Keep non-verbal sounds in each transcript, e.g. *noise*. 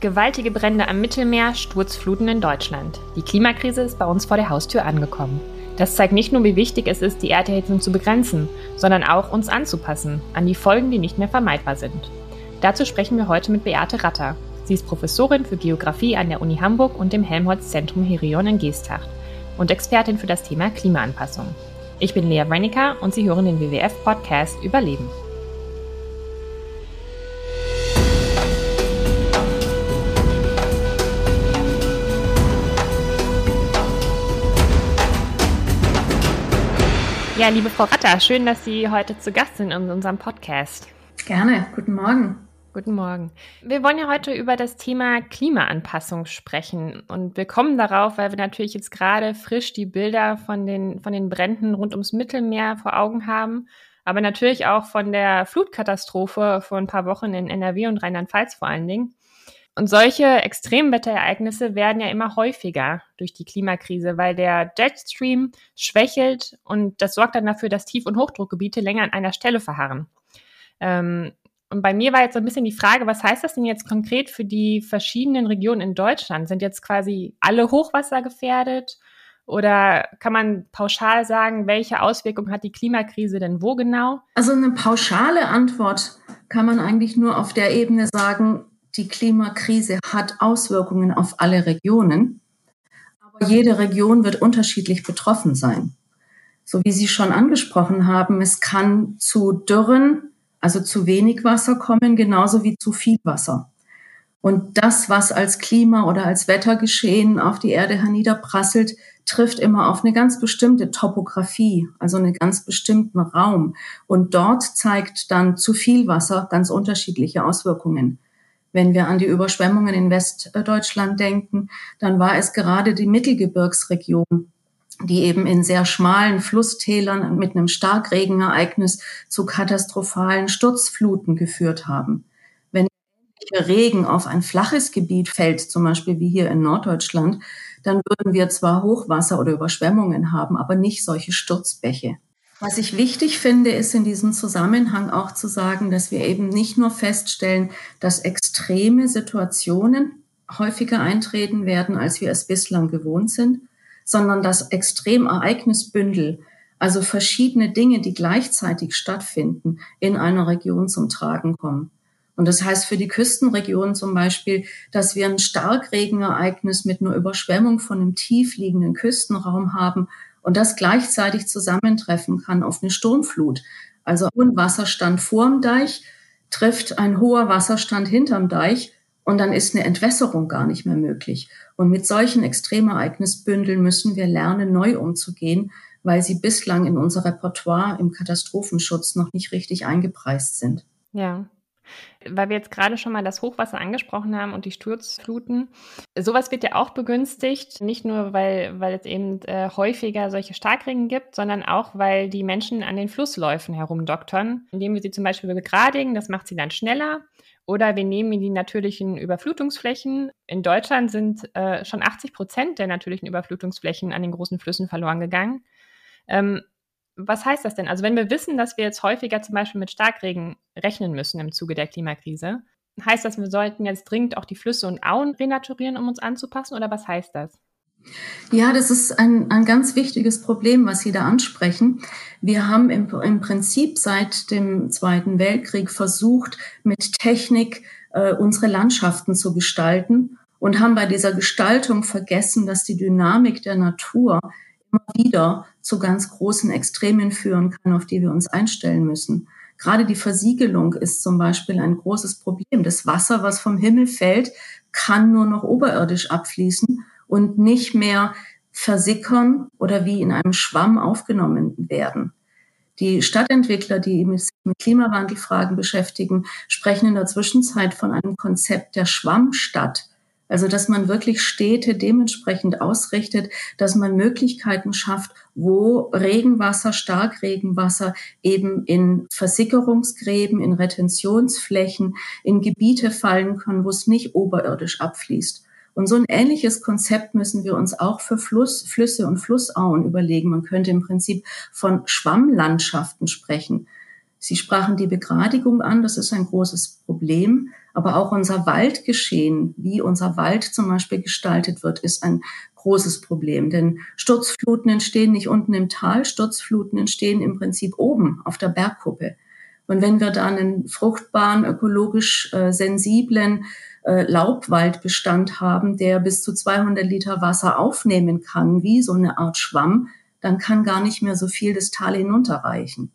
Gewaltige Brände am Mittelmeer, Sturzfluten in Deutschland. Die Klimakrise ist bei uns vor der Haustür angekommen. Das zeigt nicht nur, wie wichtig es ist, die Erderhitzung zu begrenzen, sondern auch, uns anzupassen an die Folgen, die nicht mehr vermeidbar sind. Dazu sprechen wir heute mit Beate Ratter. Sie ist Professorin für Geografie an der Uni Hamburg und dem Helmholtz-Zentrum Herion in Geesthacht und Expertin für das Thema Klimaanpassung. Ich bin Lea Reinecker und Sie hören den WWF-Podcast Überleben. Ja, liebe Frau Ratter, schön, dass Sie heute zu Gast sind in unserem Podcast. Gerne, guten Morgen. Guten Morgen. Wir wollen ja heute über das Thema Klimaanpassung sprechen. Und wir kommen darauf, weil wir natürlich jetzt gerade frisch die Bilder von den, von den Bränden rund ums Mittelmeer vor Augen haben, aber natürlich auch von der Flutkatastrophe vor ein paar Wochen in NRW und Rheinland-Pfalz vor allen Dingen. Und solche Extremwetterereignisse werden ja immer häufiger durch die Klimakrise, weil der Jetstream schwächelt und das sorgt dann dafür, dass Tief- und Hochdruckgebiete länger an einer Stelle verharren. Ähm, und bei mir war jetzt so ein bisschen die Frage, was heißt das denn jetzt konkret für die verschiedenen Regionen in Deutschland? Sind jetzt quasi alle Hochwasser gefährdet? Oder kann man pauschal sagen, welche Auswirkungen hat die Klimakrise denn wo genau? Also eine pauschale Antwort kann man eigentlich nur auf der Ebene sagen, die Klimakrise hat Auswirkungen auf alle Regionen, aber jede Region wird unterschiedlich betroffen sein. So wie Sie schon angesprochen haben, es kann zu Dürren, also zu wenig Wasser kommen, genauso wie zu viel Wasser. Und das, was als Klima oder als Wettergeschehen auf die Erde herniederprasselt, trifft immer auf eine ganz bestimmte Topografie, also einen ganz bestimmten Raum. Und dort zeigt dann zu viel Wasser ganz unterschiedliche Auswirkungen. Wenn wir an die Überschwemmungen in Westdeutschland denken, dann war es gerade die Mittelgebirgsregion, die eben in sehr schmalen Flusstälern mit einem Starkregenereignis zu katastrophalen Sturzfluten geführt haben. Wenn Regen auf ein flaches Gebiet fällt, zum Beispiel wie hier in Norddeutschland, dann würden wir zwar Hochwasser oder Überschwemmungen haben, aber nicht solche Sturzbäche. Was ich wichtig finde, ist in diesem Zusammenhang auch zu sagen, dass wir eben nicht nur feststellen, dass extreme Situationen häufiger eintreten werden, als wir es bislang gewohnt sind, sondern dass Extremereignisbündel, also verschiedene Dinge, die gleichzeitig stattfinden, in einer Region zum Tragen kommen. Und das heißt für die Küstenregion zum Beispiel, dass wir ein Starkregenereignis mit einer Überschwemmung von einem tief liegenden Küstenraum haben, und das gleichzeitig zusammentreffen kann auf eine Sturmflut. Also ein Wasserstand vorm Deich trifft ein hoher Wasserstand hinterm Deich und dann ist eine Entwässerung gar nicht mehr möglich. Und mit solchen Extremereignisbündeln müssen wir lernen, neu umzugehen, weil sie bislang in unser Repertoire im Katastrophenschutz noch nicht richtig eingepreist sind. Ja, weil wir jetzt gerade schon mal das Hochwasser angesprochen haben und die Sturzfluten. Sowas wird ja auch begünstigt, nicht nur, weil, weil es eben äh, häufiger solche Starkregen gibt, sondern auch, weil die Menschen an den Flussläufen herumdoktern, indem wir sie zum Beispiel begradigen, das macht sie dann schneller. Oder wir nehmen die natürlichen Überflutungsflächen. In Deutschland sind äh, schon 80 Prozent der natürlichen Überflutungsflächen an den großen Flüssen verloren gegangen. Ähm, was heißt das denn? Also wenn wir wissen, dass wir jetzt häufiger zum Beispiel mit Starkregen rechnen müssen im Zuge der Klimakrise, heißt das, wir sollten jetzt dringend auch die Flüsse und Auen renaturieren, um uns anzupassen oder was heißt das? Ja, das ist ein, ein ganz wichtiges Problem, was Sie da ansprechen. Wir haben im, im Prinzip seit dem Zweiten Weltkrieg versucht, mit Technik äh, unsere Landschaften zu gestalten und haben bei dieser Gestaltung vergessen, dass die Dynamik der Natur immer wieder zu ganz großen Extremen führen kann, auf die wir uns einstellen müssen. Gerade die Versiegelung ist zum Beispiel ein großes Problem. Das Wasser, was vom Himmel fällt, kann nur noch oberirdisch abfließen und nicht mehr versickern oder wie in einem Schwamm aufgenommen werden. Die Stadtentwickler, die sich mit Klimawandelfragen beschäftigen, sprechen in der Zwischenzeit von einem Konzept der Schwammstadt. Also, dass man wirklich Städte dementsprechend ausrichtet, dass man Möglichkeiten schafft, wo Regenwasser, Starkregenwasser eben in Versickerungsgräben, in Retentionsflächen, in Gebiete fallen können, wo es nicht oberirdisch abfließt. Und so ein ähnliches Konzept müssen wir uns auch für Fluss, Flüsse und Flussauen überlegen. Man könnte im Prinzip von Schwammlandschaften sprechen. Sie sprachen die Begradigung an, das ist ein großes Problem. Aber auch unser Waldgeschehen, wie unser Wald zum Beispiel gestaltet wird, ist ein großes Problem. Denn Sturzfluten entstehen nicht unten im Tal, Sturzfluten entstehen im Prinzip oben auf der Bergkuppe. Und wenn wir da einen fruchtbaren, ökologisch äh, sensiblen äh, Laubwaldbestand haben, der bis zu 200 Liter Wasser aufnehmen kann, wie so eine Art Schwamm, dann kann gar nicht mehr so viel das Tal hinunterreichen.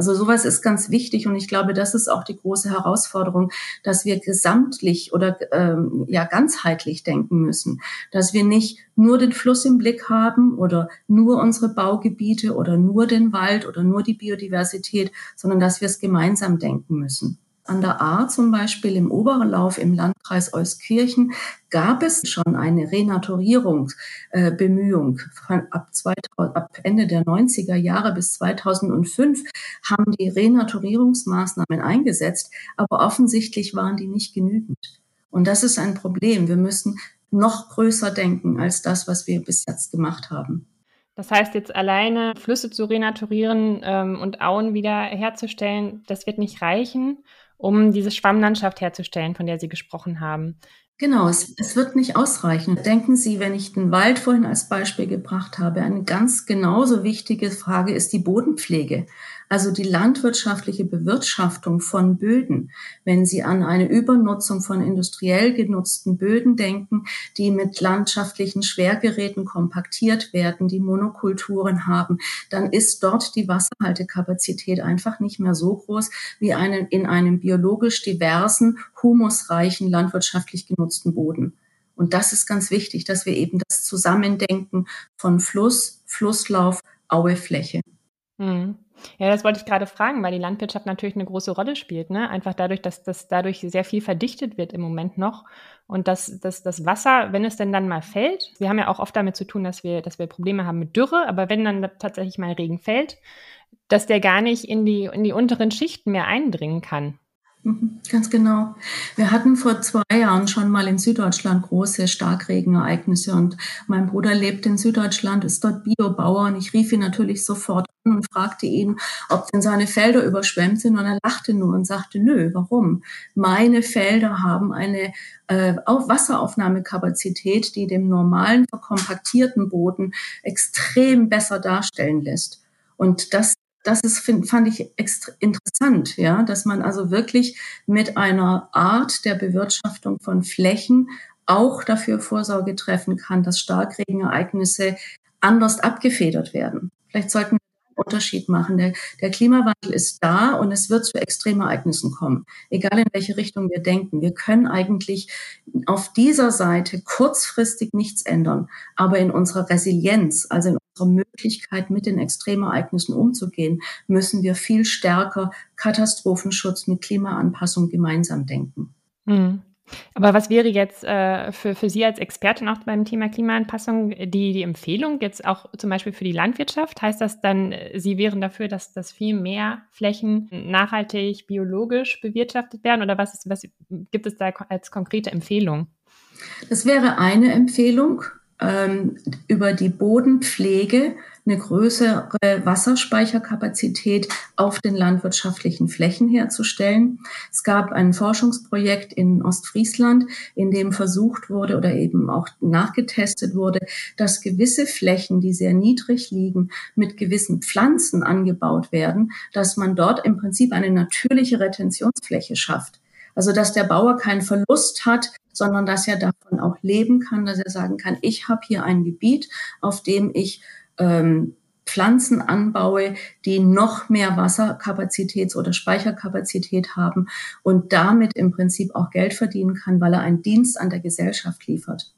Also sowas ist ganz wichtig und ich glaube, das ist auch die große Herausforderung, dass wir gesamtlich oder ähm, ja ganzheitlich denken müssen, dass wir nicht nur den Fluss im Blick haben oder nur unsere Baugebiete oder nur den Wald oder nur die Biodiversität, sondern dass wir es gemeinsam denken müssen. An der Ahr zum Beispiel im Oberlauf im Landkreis Euskirchen gab es schon eine Renaturierungsbemühung. Äh, ab, ab Ende der 90er Jahre bis 2005 haben die Renaturierungsmaßnahmen eingesetzt, aber offensichtlich waren die nicht genügend. Und das ist ein Problem. Wir müssen noch größer denken als das, was wir bis jetzt gemacht haben. Das heißt, jetzt alleine Flüsse zu renaturieren ähm, und Auen wieder herzustellen, das wird nicht reichen um diese Schwammlandschaft herzustellen, von der Sie gesprochen haben. Genau, es, es, wird nicht ausreichen. Denken Sie, wenn ich den Wald vorhin als Beispiel gebracht habe, eine ganz genauso wichtige Frage ist die Bodenpflege. Also die landwirtschaftliche Bewirtschaftung von Böden. Wenn Sie an eine Übernutzung von industriell genutzten Böden denken, die mit landschaftlichen Schwergeräten kompaktiert werden, die Monokulturen haben, dann ist dort die Wasserhaltekapazität einfach nicht mehr so groß wie einen, in einem biologisch diversen, humusreichen, landwirtschaftlich genutzten Boden. Und das ist ganz wichtig, dass wir eben das Zusammendenken von Fluss, Flusslauf, Auefläche. Hm. Ja, das wollte ich gerade fragen, weil die Landwirtschaft natürlich eine große Rolle spielt. Ne? Einfach dadurch, dass das dadurch sehr viel verdichtet wird im Moment noch. Und dass, dass das Wasser, wenn es denn dann mal fällt, wir haben ja auch oft damit zu tun, dass wir, dass wir Probleme haben mit Dürre, aber wenn dann tatsächlich mal Regen fällt, dass der gar nicht in die, in die unteren Schichten mehr eindringen kann. Mhm, ganz genau. Wir hatten vor zwei Jahren schon mal in Süddeutschland große Starkregenereignisse und mein Bruder lebt in Süddeutschland, ist dort Biobauer und ich rief ihn natürlich sofort und fragte ihn, ob denn seine Felder überschwemmt sind und er lachte nur und sagte, nö, warum? Meine Felder haben eine äh, Wasseraufnahmekapazität, die dem normalen verkompaktierten Boden extrem besser darstellen lässt. Und das das ist, find, fand ich interessant, ja, dass man also wirklich mit einer Art der Bewirtschaftung von Flächen auch dafür Vorsorge treffen kann, dass Starkregenereignisse anders abgefedert werden. Vielleicht sollten Unterschied machen. Der, der Klimawandel ist da und es wird zu Extremereignissen kommen, egal in welche Richtung wir denken. Wir können eigentlich auf dieser Seite kurzfristig nichts ändern, aber in unserer Resilienz, also in unserer Möglichkeit, mit den Extremereignissen umzugehen, müssen wir viel stärker Katastrophenschutz mit Klimaanpassung gemeinsam denken. Mhm. Aber was wäre jetzt äh, für, für Sie als Expertin auch beim Thema Klimaanpassung die, die Empfehlung jetzt auch zum Beispiel für die Landwirtschaft? Heißt das dann, Sie wären dafür, dass, dass viel mehr Flächen nachhaltig, biologisch bewirtschaftet werden? Oder was, ist, was gibt es da als konkrete Empfehlung? Das wäre eine Empfehlung ähm, über die Bodenpflege eine größere Wasserspeicherkapazität auf den landwirtschaftlichen Flächen herzustellen. Es gab ein Forschungsprojekt in Ostfriesland, in dem versucht wurde oder eben auch nachgetestet wurde, dass gewisse Flächen, die sehr niedrig liegen, mit gewissen Pflanzen angebaut werden, dass man dort im Prinzip eine natürliche Retentionsfläche schafft. Also dass der Bauer keinen Verlust hat, sondern dass er davon auch leben kann, dass er sagen kann, ich habe hier ein Gebiet, auf dem ich ähm, Pflanzen anbaue, die noch mehr Wasserkapazität oder Speicherkapazität haben und damit im Prinzip auch Geld verdienen kann, weil er einen Dienst an der Gesellschaft liefert.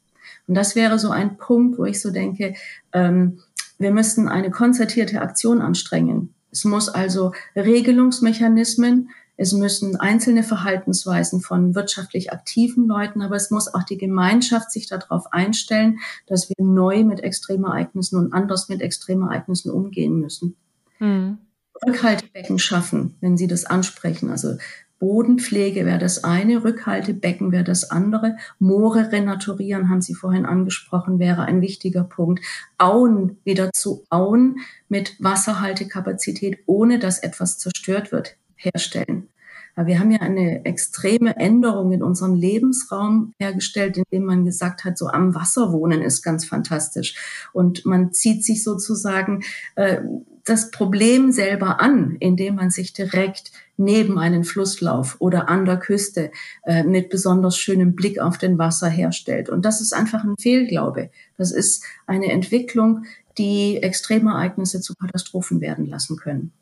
Und das wäre so ein Punkt, wo ich so denke, ähm, wir müssten eine konzertierte Aktion anstrengen. Es muss also Regelungsmechanismen es müssen einzelne Verhaltensweisen von wirtschaftlich aktiven Leuten, aber es muss auch die Gemeinschaft sich darauf einstellen, dass wir neu mit Extremereignissen und anders mit Extremereignissen umgehen müssen. Mhm. Rückhaltebecken schaffen, wenn Sie das ansprechen, also Bodenpflege wäre das eine, Rückhaltebecken wäre das andere, Moore renaturieren, haben Sie vorhin angesprochen, wäre ein wichtiger Punkt. Auen wieder zu Auen mit Wasserhaltekapazität, ohne dass etwas zerstört wird, herstellen. Aber wir haben ja eine extreme Änderung in unserem Lebensraum hergestellt, indem man gesagt hat, so am Wasser wohnen ist ganz fantastisch. Und man zieht sich sozusagen äh, das Problem selber an, indem man sich direkt neben einen Flusslauf oder an der Küste äh, mit besonders schönem Blick auf den Wasser herstellt. Und das ist einfach ein Fehlglaube. Das ist eine Entwicklung, die Extremereignisse zu Katastrophen werden lassen können.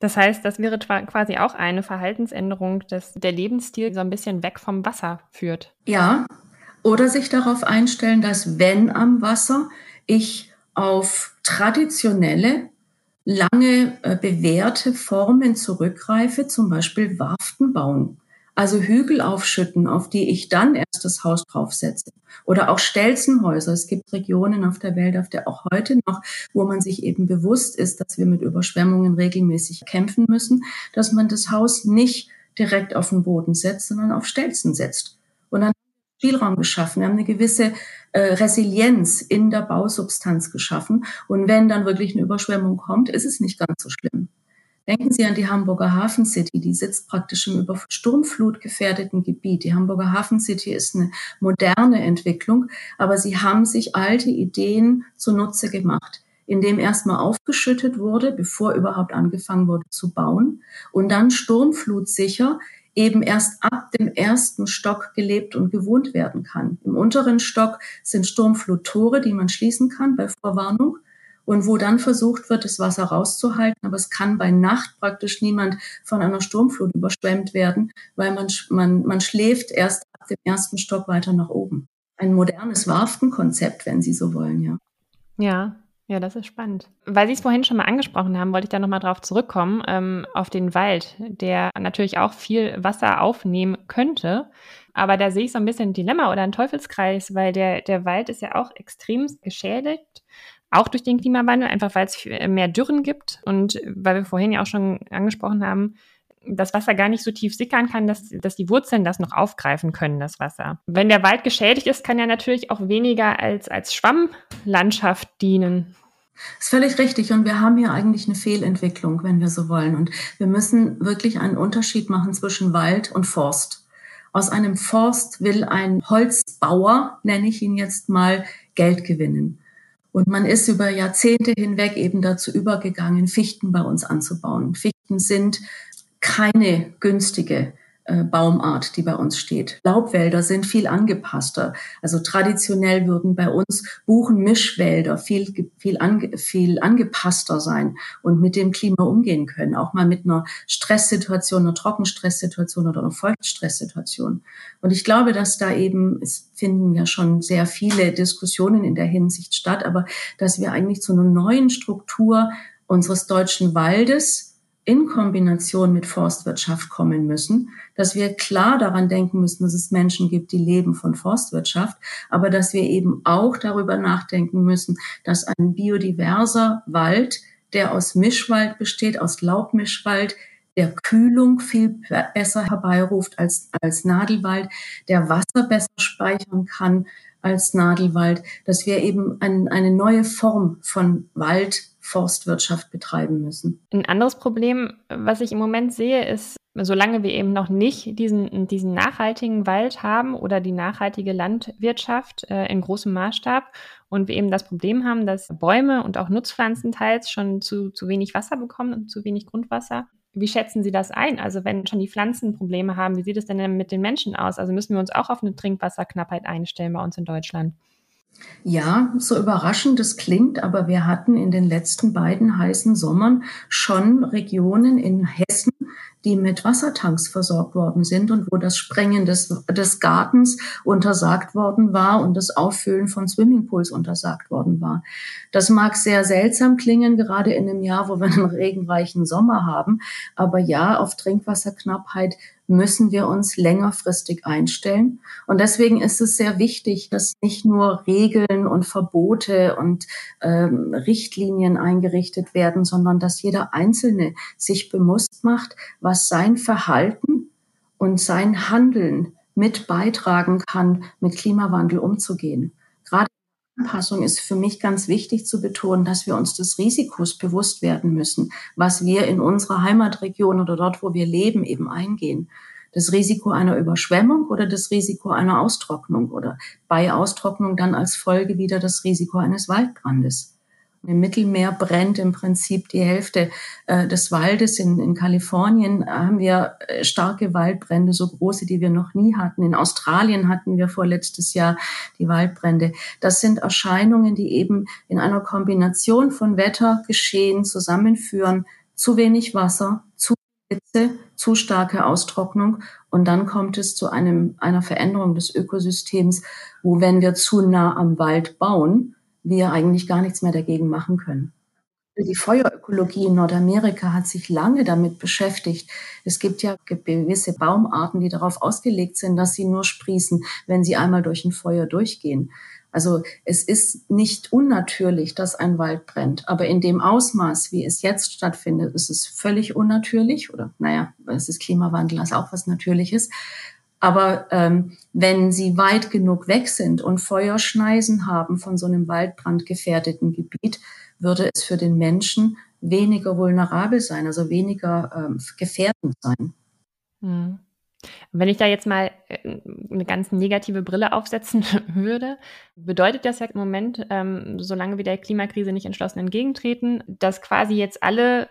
Das heißt, das wäre quasi auch eine Verhaltensänderung, dass der Lebensstil so ein bisschen weg vom Wasser führt. Ja, oder sich darauf einstellen, dass wenn am Wasser ich auf traditionelle, lange äh, bewährte Formen zurückgreife, zum Beispiel Warften bauen. Also Hügel aufschütten, auf die ich dann erst das Haus draufsetze. Oder auch Stelzenhäuser. Es gibt Regionen auf der Welt, auf der auch heute noch, wo man sich eben bewusst ist, dass wir mit Überschwemmungen regelmäßig kämpfen müssen, dass man das Haus nicht direkt auf den Boden setzt, sondern auf Stelzen setzt. Und dann Spielraum geschaffen. Wir haben eine gewisse äh, Resilienz in der Bausubstanz geschaffen. Und wenn dann wirklich eine Überschwemmung kommt, ist es nicht ganz so schlimm. Denken Sie an die Hamburger Hafen City, die sitzt praktisch im über Sturmflut gefährdeten Gebiet. Die Hamburger Hafen City ist eine moderne Entwicklung, aber sie haben sich alte Ideen zunutze gemacht, indem erstmal aufgeschüttet wurde, bevor überhaupt angefangen wurde zu bauen und dann sturmflutsicher eben erst ab dem ersten Stock gelebt und gewohnt werden kann. Im unteren Stock sind Sturmfluttore, die man schließen kann bei Vorwarnung und wo dann versucht wird, das Wasser rauszuhalten. Aber es kann bei Nacht praktisch niemand von einer Sturmflut überschwemmt werden, weil man, man, man schläft erst ab dem ersten Stock weiter nach oben. Ein modernes Warftenkonzept, wenn Sie so wollen, ja. Ja, ja, das ist spannend. Weil Sie es vorhin schon mal angesprochen haben, wollte ich da nochmal drauf zurückkommen, ähm, auf den Wald, der natürlich auch viel Wasser aufnehmen könnte. Aber da sehe ich so ein bisschen ein Dilemma oder ein Teufelskreis, weil der, der Wald ist ja auch extrem geschädigt auch durch den Klimawandel, einfach weil es mehr Dürren gibt und weil wir vorhin ja auch schon angesprochen haben, das Wasser gar nicht so tief sickern kann, dass, dass die Wurzeln das noch aufgreifen können, das Wasser. Wenn der Wald geschädigt ist, kann er natürlich auch weniger als, als Schwammlandschaft dienen. Das ist völlig richtig. Und wir haben hier eigentlich eine Fehlentwicklung, wenn wir so wollen. Und wir müssen wirklich einen Unterschied machen zwischen Wald und Forst. Aus einem Forst will ein Holzbauer, nenne ich ihn jetzt mal, Geld gewinnen. Und man ist über Jahrzehnte hinweg eben dazu übergegangen, Fichten bei uns anzubauen. Fichten sind keine günstige Baumart, die bei uns steht. Laubwälder sind viel angepasster. Also traditionell würden bei uns Buchenmischwälder viel, viel, ange, viel angepasster sein und mit dem Klima umgehen können. Auch mal mit einer Stresssituation, einer Trockenstresssituation oder einer Feuchtstresssituation. Und ich glaube, dass da eben, es finden ja schon sehr viele Diskussionen in der Hinsicht statt, aber dass wir eigentlich zu einer neuen Struktur unseres deutschen Waldes in Kombination mit Forstwirtschaft kommen müssen, dass wir klar daran denken müssen, dass es Menschen gibt, die leben von Forstwirtschaft, aber dass wir eben auch darüber nachdenken müssen, dass ein biodiverser Wald, der aus Mischwald besteht, aus Laubmischwald, der Kühlung viel besser herbeiruft als, als Nadelwald, der Wasser besser speichern kann als Nadelwald, dass wir eben ein, eine neue Form von Wald Forstwirtschaft betreiben müssen. Ein anderes Problem, was ich im Moment sehe, ist, solange wir eben noch nicht diesen, diesen nachhaltigen Wald haben oder die nachhaltige Landwirtschaft äh, in großem Maßstab und wir eben das Problem haben, dass Bäume und auch Nutzpflanzen teils schon zu, zu wenig Wasser bekommen und zu wenig Grundwasser. Wie schätzen Sie das ein? Also wenn schon die Pflanzen Probleme haben, wie sieht es denn mit den Menschen aus? Also müssen wir uns auch auf eine Trinkwasserknappheit einstellen bei uns in Deutschland? Ja, so überraschend es klingt, aber wir hatten in den letzten beiden heißen Sommern schon Regionen in Hessen, die mit Wassertanks versorgt worden sind und wo das Sprengen des, des Gartens untersagt worden war und das Auffüllen von Swimmingpools untersagt worden war. Das mag sehr seltsam klingen, gerade in einem Jahr, wo wir einen regenreichen Sommer haben. Aber ja, auf Trinkwasserknappheit müssen wir uns längerfristig einstellen. Und deswegen ist es sehr wichtig, dass nicht nur Regeln und Verbote und ähm, Richtlinien eingerichtet werden, sondern dass jeder Einzelne sich bewusst macht, was sein Verhalten und sein Handeln mit beitragen kann, mit Klimawandel umzugehen. Anpassung ist für mich ganz wichtig zu betonen, dass wir uns des Risikos bewusst werden müssen, was wir in unserer Heimatregion oder dort, wo wir leben, eben eingehen. Das Risiko einer Überschwemmung oder das Risiko einer Austrocknung oder bei Austrocknung dann als Folge wieder das Risiko eines Waldbrandes. Im Mittelmeer brennt im Prinzip die Hälfte äh, des Waldes. In, in Kalifornien haben wir äh, starke Waldbrände, so große, die wir noch nie hatten. In Australien hatten wir vorletztes Jahr die Waldbrände. Das sind Erscheinungen, die eben in einer Kombination von Wettergeschehen zusammenführen. Zu wenig Wasser, zu Hitze, zu starke Austrocknung und dann kommt es zu einem, einer Veränderung des Ökosystems, wo wenn wir zu nah am Wald bauen, wir eigentlich gar nichts mehr dagegen machen können. Die Feuerökologie in Nordamerika hat sich lange damit beschäftigt. Es gibt ja gewisse Baumarten, die darauf ausgelegt sind, dass sie nur sprießen, wenn sie einmal durch ein Feuer durchgehen. Also es ist nicht unnatürlich, dass ein Wald brennt, aber in dem Ausmaß, wie es jetzt stattfindet, ist es völlig unnatürlich oder naja, es ist Klimawandel, also auch was Natürliches. Aber ähm, wenn sie weit genug weg sind und Feuerschneisen haben von so einem waldbrandgefährdeten Gebiet, würde es für den Menschen weniger vulnerabel sein, also weniger ähm, gefährdend sein. Hm. Wenn ich da jetzt mal äh, eine ganz negative Brille aufsetzen *laughs* würde, bedeutet das ja im Moment, ähm, solange wir der Klimakrise nicht entschlossen entgegentreten, dass quasi jetzt alle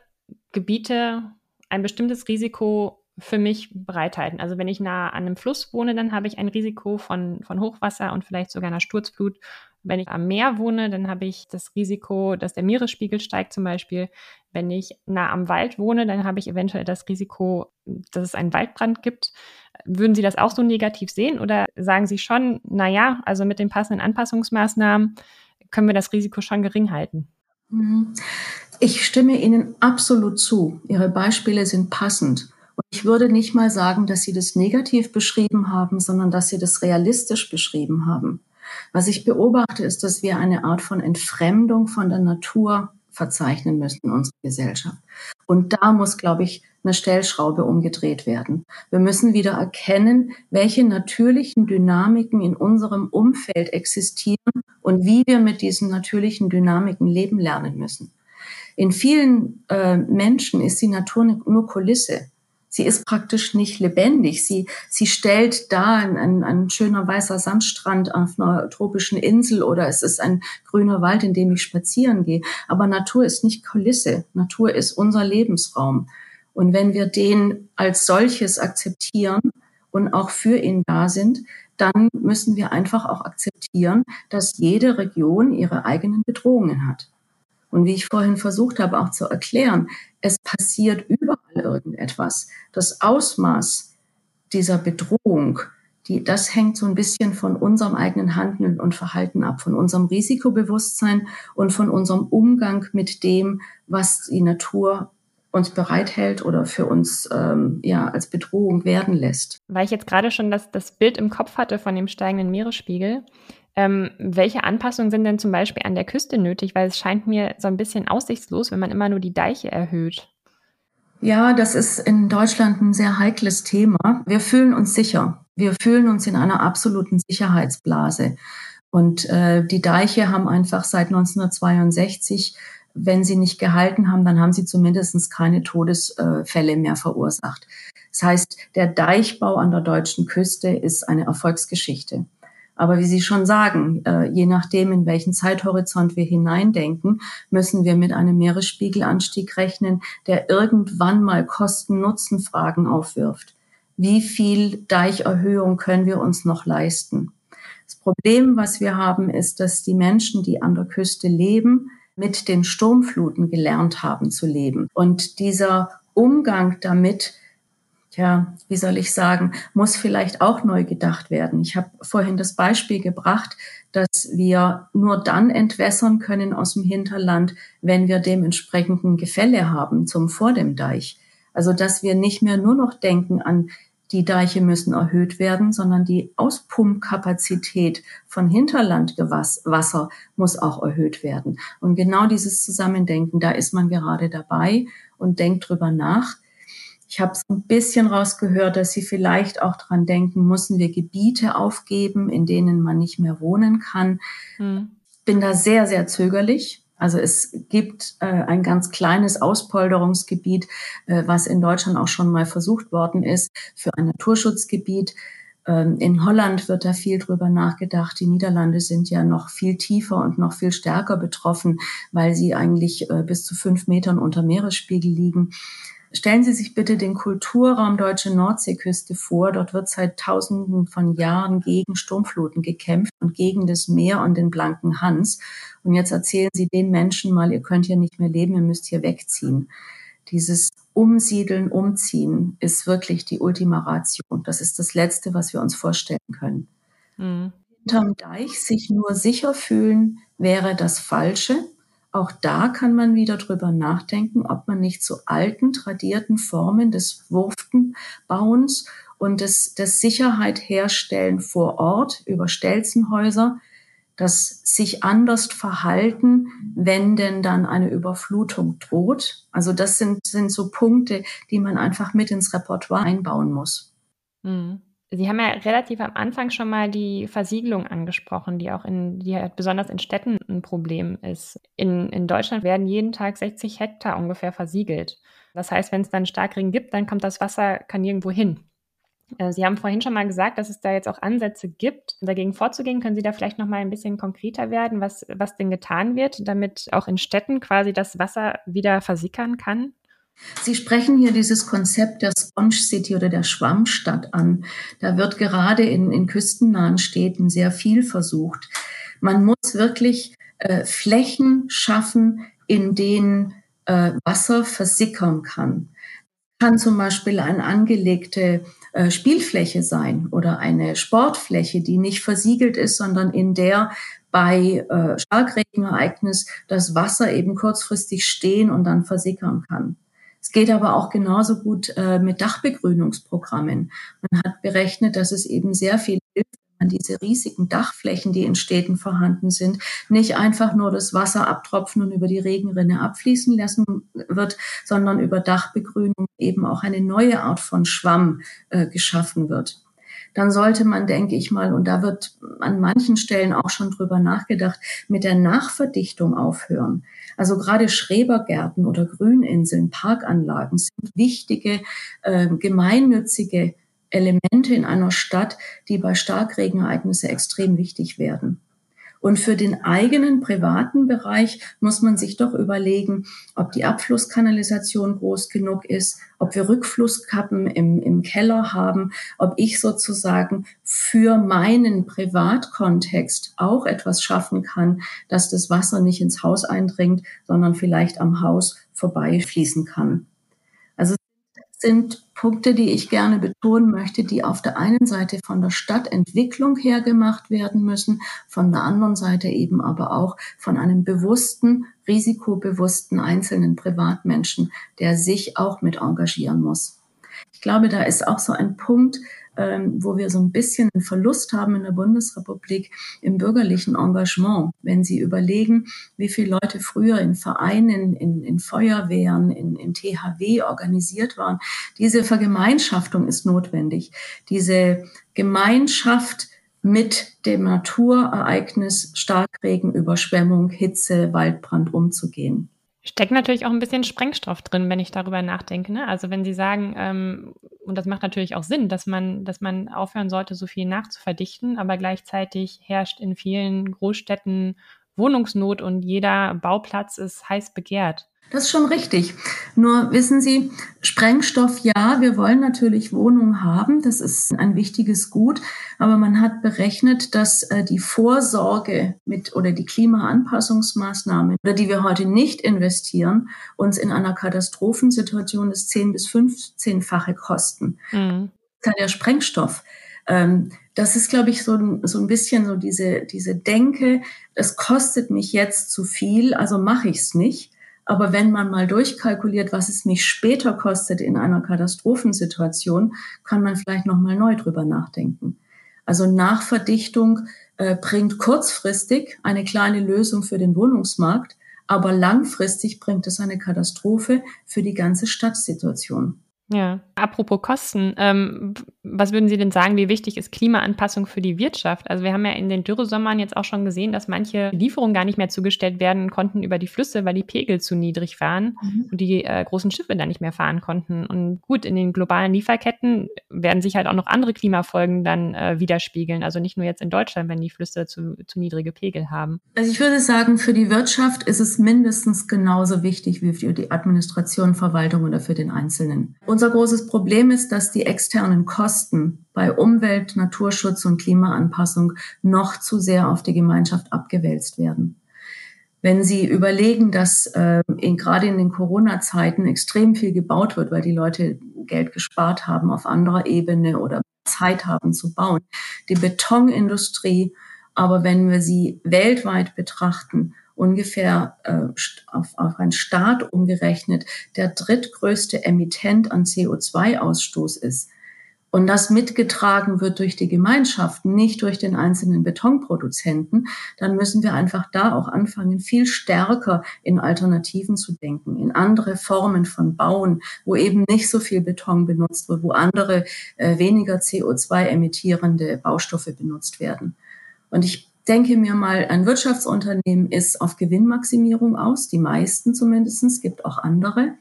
Gebiete ein bestimmtes Risiko für mich bereithalten. Also wenn ich nah an einem Fluss wohne, dann habe ich ein Risiko von, von Hochwasser und vielleicht sogar einer Sturzflut. Wenn ich am Meer wohne, dann habe ich das Risiko, dass der Meeresspiegel steigt zum Beispiel. Wenn ich nah am Wald wohne, dann habe ich eventuell das Risiko, dass es einen Waldbrand gibt. Würden Sie das auch so negativ sehen oder sagen Sie schon, na ja, also mit den passenden Anpassungsmaßnahmen können wir das Risiko schon gering halten? Mhm. Ich stimme Ihnen absolut zu. Ihre Beispiele sind passend. Und ich würde nicht mal sagen, dass Sie das negativ beschrieben haben, sondern dass Sie das realistisch beschrieben haben. Was ich beobachte, ist, dass wir eine Art von Entfremdung von der Natur verzeichnen müssen in unserer Gesellschaft. Und da muss, glaube ich, eine Stellschraube umgedreht werden. Wir müssen wieder erkennen, welche natürlichen Dynamiken in unserem Umfeld existieren und wie wir mit diesen natürlichen Dynamiken leben lernen müssen. In vielen äh, Menschen ist die Natur nur Kulisse sie ist praktisch nicht lebendig. Sie, sie stellt da ein, ein, ein schöner weißer Sandstrand auf einer tropischen Insel oder es ist ein grüner Wald, in dem ich spazieren gehe. Aber Natur ist nicht Kulisse. Natur ist unser Lebensraum. Und wenn wir den als solches akzeptieren und auch für ihn da sind, dann müssen wir einfach auch akzeptieren, dass jede Region ihre eigenen Bedrohungen hat. Und wie ich vorhin versucht habe auch zu erklären, es passiert überall irgendetwas. Das Ausmaß dieser Bedrohung, die, das hängt so ein bisschen von unserem eigenen Handeln und Verhalten ab, von unserem Risikobewusstsein und von unserem Umgang mit dem, was die Natur uns bereithält oder für uns ähm, ja als Bedrohung werden lässt. Weil ich jetzt gerade schon das, das Bild im Kopf hatte von dem steigenden Meeresspiegel, ähm, welche Anpassungen sind denn zum Beispiel an der Küste nötig? Weil es scheint mir so ein bisschen aussichtslos, wenn man immer nur die Deiche erhöht. Ja, das ist in Deutschland ein sehr heikles Thema. Wir fühlen uns sicher. Wir fühlen uns in einer absoluten Sicherheitsblase. Und äh, die Deiche haben einfach seit 1962, wenn sie nicht gehalten haben, dann haben sie zumindest keine Todesfälle mehr verursacht. Das heißt, der Deichbau an der deutschen Küste ist eine Erfolgsgeschichte. Aber wie Sie schon sagen, äh, je nachdem, in welchen Zeithorizont wir hineindenken, müssen wir mit einem Meeresspiegelanstieg rechnen, der irgendwann mal Kosten-Nutzen-Fragen aufwirft. Wie viel Deicherhöhung können wir uns noch leisten? Das Problem, was wir haben, ist, dass die Menschen, die an der Küste leben, mit den Sturmfluten gelernt haben zu leben. Und dieser Umgang damit ja, wie soll ich sagen, muss vielleicht auch neu gedacht werden. Ich habe vorhin das Beispiel gebracht, dass wir nur dann entwässern können aus dem Hinterland, wenn wir dementsprechenden Gefälle haben zum vor dem Deich. Also dass wir nicht mehr nur noch denken an die Deiche müssen erhöht werden, sondern die Auspumpkapazität von Hinterlandwasser muss auch erhöht werden. Und genau dieses Zusammendenken, da ist man gerade dabei und denkt drüber nach. Ich habe so ein bisschen rausgehört, dass Sie vielleicht auch dran denken, müssen wir Gebiete aufgeben, in denen man nicht mehr wohnen kann. Hm. Bin da sehr, sehr zögerlich. Also es gibt äh, ein ganz kleines Auspolderungsgebiet, äh, was in Deutschland auch schon mal versucht worden ist für ein Naturschutzgebiet. Ähm, in Holland wird da viel drüber nachgedacht. Die Niederlande sind ja noch viel tiefer und noch viel stärker betroffen, weil sie eigentlich äh, bis zu fünf Metern unter Meeresspiegel liegen. Stellen Sie sich bitte den Kulturraum Deutsche Nordseeküste vor. Dort wird seit Tausenden von Jahren gegen Sturmfluten gekämpft und gegen das Meer und den blanken Hans. Und jetzt erzählen Sie den Menschen mal, ihr könnt hier nicht mehr leben, ihr müsst hier wegziehen. Dieses Umsiedeln, Umziehen ist wirklich die Ultima Ratio. Das ist das Letzte, was wir uns vorstellen können. Mhm. Hinterm Deich sich nur sicher fühlen, wäre das Falsche. Auch da kann man wieder drüber nachdenken, ob man nicht zu alten, tradierten Formen des Wurftenbauens und des, des Sicherheit herstellen vor Ort über Stelzenhäuser das sich anders verhalten, wenn denn dann eine Überflutung droht. Also das sind, sind so Punkte, die man einfach mit ins Repertoire einbauen muss. Mhm. Sie haben ja relativ am Anfang schon mal die Versiegelung angesprochen, die auch in, die halt besonders in Städten ein Problem ist. In, in Deutschland werden jeden Tag 60 Hektar ungefähr versiegelt. Das heißt, wenn es dann Starkregen gibt, dann kommt das Wasser, kann nirgendwo hin. Äh, Sie haben vorhin schon mal gesagt, dass es da jetzt auch Ansätze gibt, dagegen vorzugehen. Können Sie da vielleicht noch mal ein bisschen konkreter werden, was, was denn getan wird, damit auch in Städten quasi das Wasser wieder versickern kann? Sie sprechen hier dieses Konzept der Sponge City oder der Schwammstadt an. Da wird gerade in, in küstennahen Städten sehr viel versucht. Man muss wirklich äh, Flächen schaffen, in denen äh, Wasser versickern kann. Kann zum Beispiel eine angelegte äh, Spielfläche sein oder eine Sportfläche, die nicht versiegelt ist, sondern in der bei äh, Starkregenereignis das Wasser eben kurzfristig stehen und dann versickern kann. Es geht aber auch genauso gut äh, mit Dachbegrünungsprogrammen. Man hat berechnet, dass es eben sehr viel hilft, an diese riesigen Dachflächen, die in Städten vorhanden sind, nicht einfach nur das Wasser abtropfen und über die Regenrinne abfließen lassen wird, sondern über Dachbegrünung eben auch eine neue Art von Schwamm äh, geschaffen wird dann sollte man, denke ich mal, und da wird an manchen Stellen auch schon drüber nachgedacht, mit der Nachverdichtung aufhören. Also gerade Schrebergärten oder Grüninseln, Parkanlagen sind wichtige äh, gemeinnützige Elemente in einer Stadt, die bei Starkregenereignissen extrem wichtig werden. Und für den eigenen privaten Bereich muss man sich doch überlegen, ob die Abflusskanalisation groß genug ist, ob wir Rückflusskappen im, im Keller haben, ob ich sozusagen für meinen Privatkontext auch etwas schaffen kann, dass das Wasser nicht ins Haus eindringt, sondern vielleicht am Haus vorbeifließen kann. Sind Punkte, die ich gerne betonen möchte, die auf der einen Seite von der Stadtentwicklung her gemacht werden müssen, von der anderen Seite eben aber auch von einem bewussten, risikobewussten einzelnen Privatmenschen, der sich auch mit engagieren muss. Ich glaube, da ist auch so ein Punkt, ähm, wo wir so ein bisschen einen Verlust haben in der Bundesrepublik im bürgerlichen Engagement. Wenn Sie überlegen, wie viele Leute früher in Vereinen, in, in Feuerwehren, in, in THW organisiert waren, diese Vergemeinschaftung ist notwendig. Diese Gemeinschaft, mit dem Naturereignis Starkregen, Überschwemmung, Hitze, Waldbrand umzugehen. Steckt natürlich auch ein bisschen Sprengstoff drin, wenn ich darüber nachdenke. Ne? Also wenn Sie sagen, ähm, und das macht natürlich auch Sinn, dass man, dass man aufhören sollte, so viel nachzuverdichten, aber gleichzeitig herrscht in vielen Großstädten Wohnungsnot und jeder Bauplatz ist heiß begehrt. Das ist schon richtig. Nur wissen Sie, Sprengstoff, ja, wir wollen natürlich Wohnungen haben. Das ist ein wichtiges Gut. Aber man hat berechnet, dass äh, die Vorsorge mit oder die Klimaanpassungsmaßnahmen, oder die wir heute nicht investieren, uns in einer Katastrophensituation das 10 bis 15-fache kosten. Mhm. Der Sprengstoff. Ähm, das ist, glaube ich, so, so ein bisschen so diese, diese Denke, es kostet mich jetzt zu viel, also mache ich es nicht Aber wenn man mal durchkalkuliert, was es mich später kostet in einer Katastrophensituation, kann man vielleicht noch mal neu drüber nachdenken. Also Nachverdichtung äh, bringt kurzfristig eine kleine Lösung für den Wohnungsmarkt, aber langfristig bringt es eine Katastrophe für die ganze Stadtsituation. Ja, apropos Kosten, ähm, was würden Sie denn sagen, wie wichtig ist Klimaanpassung für die Wirtschaft? Also wir haben ja in den Dürresommern jetzt auch schon gesehen, dass manche Lieferungen gar nicht mehr zugestellt werden konnten über die Flüsse, weil die Pegel zu niedrig waren mhm. und die äh, großen Schiffe dann nicht mehr fahren konnten. Und gut, in den globalen Lieferketten werden sich halt auch noch andere Klimafolgen dann äh, widerspiegeln. Also nicht nur jetzt in Deutschland, wenn die Flüsse zu, zu niedrige Pegel haben. Also ich würde sagen, für die Wirtschaft ist es mindestens genauso wichtig wie für die Administration, Verwaltung oder für den Einzelnen. Unser großes Problem ist, dass die externen Kosten bei Umwelt, Naturschutz und Klimaanpassung noch zu sehr auf die Gemeinschaft abgewälzt werden. Wenn Sie überlegen, dass äh, in, gerade in den Corona-Zeiten extrem viel gebaut wird, weil die Leute Geld gespart haben auf anderer Ebene oder Zeit haben zu bauen, die Betonindustrie, aber wenn wir sie weltweit betrachten, ungefähr äh, auf, auf einen Staat umgerechnet der drittgrößte Emittent an CO2-Ausstoß ist und das mitgetragen wird durch die Gemeinschaft, nicht durch den einzelnen Betonproduzenten, dann müssen wir einfach da auch anfangen, viel stärker in Alternativen zu denken, in andere Formen von Bauen, wo eben nicht so viel Beton benutzt wird, wo andere äh, weniger CO2 emittierende Baustoffe benutzt werden. Und ich denke mir mal, ein Wirtschaftsunternehmen ist auf Gewinnmaximierung aus, die meisten zumindest, es gibt auch andere.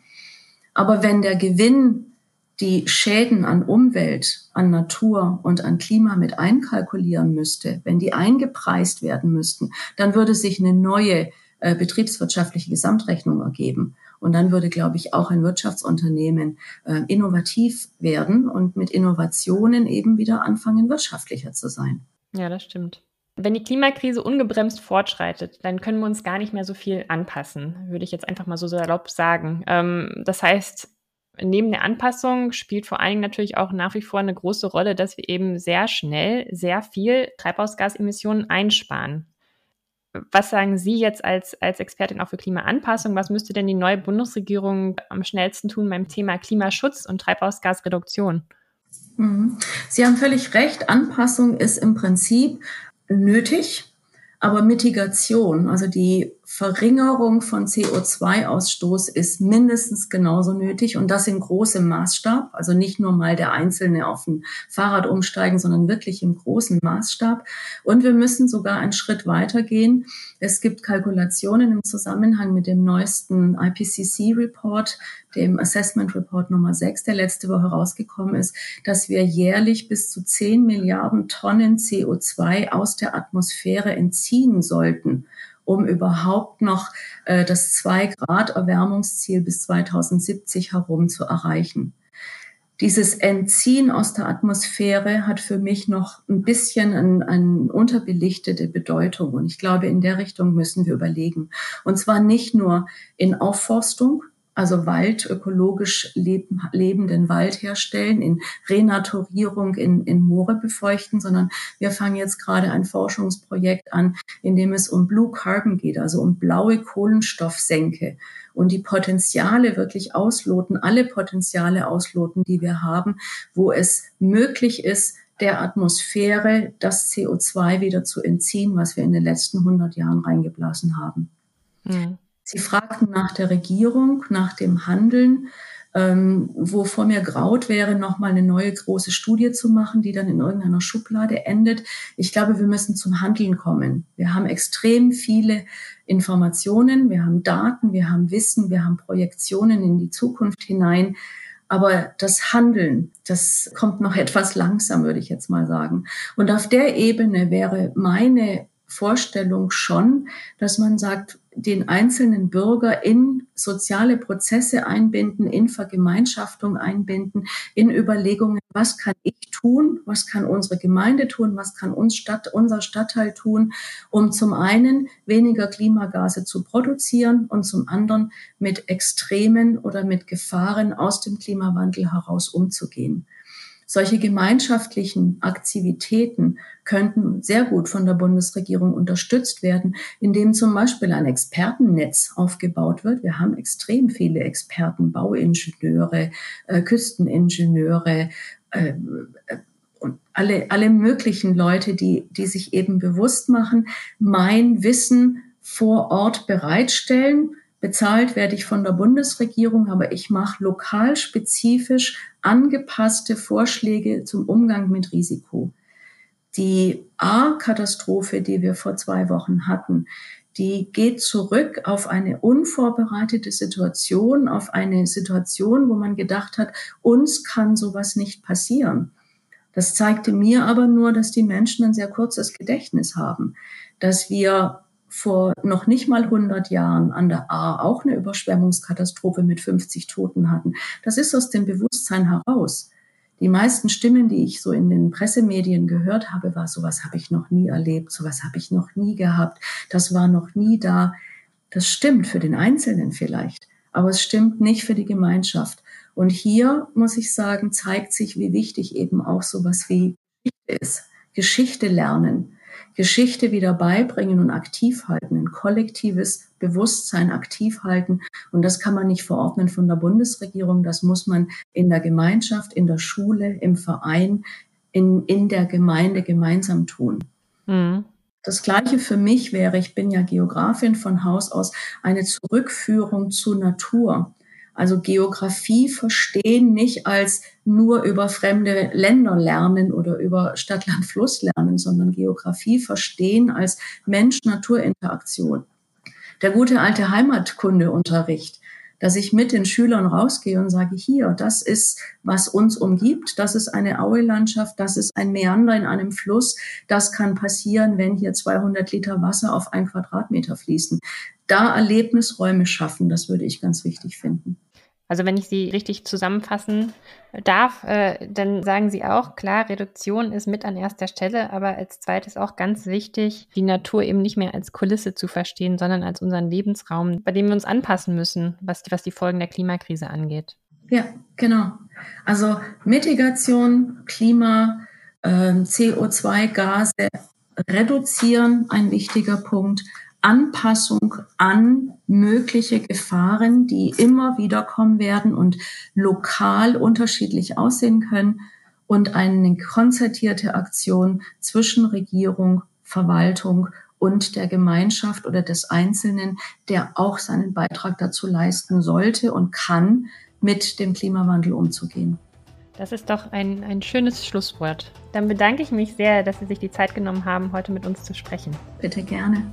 Aber wenn der Gewinn die Schäden an Umwelt, an Natur und an Klima mit einkalkulieren müsste, wenn die eingepreist werden müssten, dann würde sich eine neue äh, betriebswirtschaftliche Gesamtrechnung ergeben. Und dann würde, glaube ich, auch ein Wirtschaftsunternehmen äh, innovativ werden und mit Innovationen eben wieder anfangen, wirtschaftlicher zu sein. Ja, das stimmt. Wenn die Klimakrise ungebremst fortschreitet, dann können wir uns gar nicht mehr so viel anpassen, würde ich jetzt einfach mal so salopp sagen. Ähm, das heißt, neben der Anpassung spielt vor allen Dingen natürlich auch nach wie vor eine große Rolle, dass wir eben sehr schnell sehr viel Treibhausgasemissionen einsparen. Was sagen Sie jetzt als, als Expertin auch für Klimaanpassung? Was müsste denn die neue Bundesregierung am schnellsten tun beim Thema Klimaschutz und Treibhausgasreduktion? Mhm. Sie haben völlig recht. Anpassung ist im Prinzip nötig, aber Mitigation, also die Verringerung von CO2-Ausstoß ist mindestens genauso nötig und das in großem Maßstab. Also nicht nur mal der Einzelne auf ein Fahrrad umsteigen, sondern wirklich im großen Maßstab. Und wir müssen sogar einen Schritt weitergehen. Es gibt Kalkulationen im Zusammenhang mit dem neuesten IPCC-Report, dem Assessment Report Nummer 6, der letzte Woche rausgekommen ist, dass wir jährlich bis zu 10 Milliarden Tonnen CO2 aus der Atmosphäre entziehen sollten um überhaupt noch äh, das 2-Grad-Erwärmungsziel bis 2070 herum zu erreichen. Dieses Entziehen aus der Atmosphäre hat für mich noch ein bisschen eine ein unterbelichtete Bedeutung. Und ich glaube, in der Richtung müssen wir überlegen. Und zwar nicht nur in Aufforstung, also Wald, ökologisch leben, lebenden Wald herstellen, in Renaturierung, in, in Moore befeuchten, sondern wir fangen jetzt gerade ein Forschungsprojekt an, in dem es um Blue Carbon geht, also um blaue Kohlenstoffsenke und die Potenziale wirklich ausloten, alle Potenziale ausloten, die wir haben, wo es möglich ist, der Atmosphäre das CO2 wieder zu entziehen, was wir in den letzten 100 Jahren reingeblasen haben. Mhm. Sie fragten nach der Regierung, nach dem Handeln, ähm, wo vor mir graut wäre, nochmal eine neue große Studie zu machen, die dann in irgendeiner Schublade endet. Ich glaube, wir müssen zum Handeln kommen. Wir haben extrem viele Informationen, wir haben Daten, wir haben Wissen, wir haben Projektionen in die Zukunft hinein. Aber das Handeln, das kommt noch *laughs* etwas langsam, würde ich jetzt mal sagen. Und auf der Ebene wäre meine Vorstellung schon, dass man sagt, den einzelnen Bürger in soziale Prozesse einbinden, in Vergemeinschaftung einbinden, in Überlegungen, was kann ich tun, was kann unsere Gemeinde tun, was kann uns Stadt, unser Stadtteil tun, um zum einen weniger Klimagase zu produzieren und zum anderen mit Extremen oder mit Gefahren aus dem Klimawandel heraus umzugehen. Solche gemeinschaftlichen Aktivitäten könnten sehr gut von der Bundesregierung unterstützt werden, indem zum Beispiel ein Expertennetz aufgebaut wird. Wir haben extrem viele Experten, Bauingenieure, äh, Küsteningenieure, äh, und alle, alle möglichen Leute, die, die sich eben bewusst machen, mein Wissen vor Ort bereitstellen. Bezahlt werde ich von der Bundesregierung, aber ich mache lokal spezifisch angepasste Vorschläge zum Umgang mit Risiko. Die A-Katastrophe, die wir vor zwei Wochen hatten, die geht zurück auf eine unvorbereitete Situation, auf eine Situation, wo man gedacht hat, uns kann sowas nicht passieren. Das zeigte mir aber nur, dass die Menschen ein sehr kurzes Gedächtnis haben, dass wir vor noch nicht mal 100 Jahren an der A auch eine Überschwemmungskatastrophe mit 50 Toten hatten. Das ist aus dem Bewusstsein heraus. Die meisten Stimmen, die ich so in den Pressemedien gehört habe, war, sowas habe ich noch nie erlebt, sowas habe ich noch nie gehabt, das war noch nie da. Das stimmt für den Einzelnen vielleicht, aber es stimmt nicht für die Gemeinschaft. Und hier, muss ich sagen, zeigt sich, wie wichtig eben auch sowas wie Geschichte ist. Geschichte lernen. Geschichte wieder beibringen und aktiv halten, ein kollektives Bewusstsein aktiv halten. Und das kann man nicht verordnen von der Bundesregierung. Das muss man in der Gemeinschaft, in der Schule, im Verein, in, in der Gemeinde gemeinsam tun. Mhm. Das Gleiche für mich wäre, ich bin ja Geografin von Haus aus, eine Zurückführung zur Natur. Also Geografie verstehen nicht als nur über fremde Länder lernen oder über Stadt, Land, Fluss lernen, sondern Geografie verstehen als Mensch-Natur-Interaktion. Der gute alte Heimatkundeunterricht, dass ich mit den Schülern rausgehe und sage, hier, das ist, was uns umgibt, das ist eine Aue-Landschaft, das ist ein Meander in einem Fluss, das kann passieren, wenn hier 200 Liter Wasser auf ein Quadratmeter fließen da Erlebnisräume schaffen, das würde ich ganz wichtig finden. Also wenn ich Sie richtig zusammenfassen darf, äh, dann sagen Sie auch, klar, Reduktion ist mit an erster Stelle, aber als zweites auch ganz wichtig, die Natur eben nicht mehr als Kulisse zu verstehen, sondern als unseren Lebensraum, bei dem wir uns anpassen müssen, was, was die Folgen der Klimakrise angeht. Ja, genau. Also Mitigation, Klima, äh, CO2-Gase reduzieren, ein wichtiger Punkt. Anpassung an mögliche Gefahren, die immer wieder kommen werden und lokal unterschiedlich aussehen können und eine konzertierte Aktion zwischen Regierung, Verwaltung und der Gemeinschaft oder des Einzelnen, der auch seinen Beitrag dazu leisten sollte und kann, mit dem Klimawandel umzugehen. Das ist doch ein, ein schönes Schlusswort. Dann bedanke ich mich sehr, dass Sie sich die Zeit genommen haben, heute mit uns zu sprechen. Bitte gerne.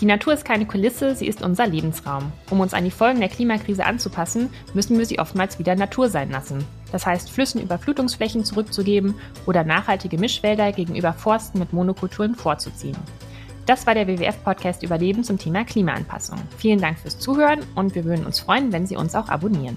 Die Natur ist keine Kulisse, sie ist unser Lebensraum. Um uns an die Folgen der Klimakrise anzupassen, müssen wir sie oftmals wieder Natur sein lassen. Das heißt, Flüssen Überflutungsflächen zurückzugeben oder nachhaltige Mischwälder gegenüber Forsten mit Monokulturen vorzuziehen. Das war der WWF-Podcast Überleben zum Thema Klimaanpassung. Vielen Dank fürs Zuhören und wir würden uns freuen, wenn Sie uns auch abonnieren.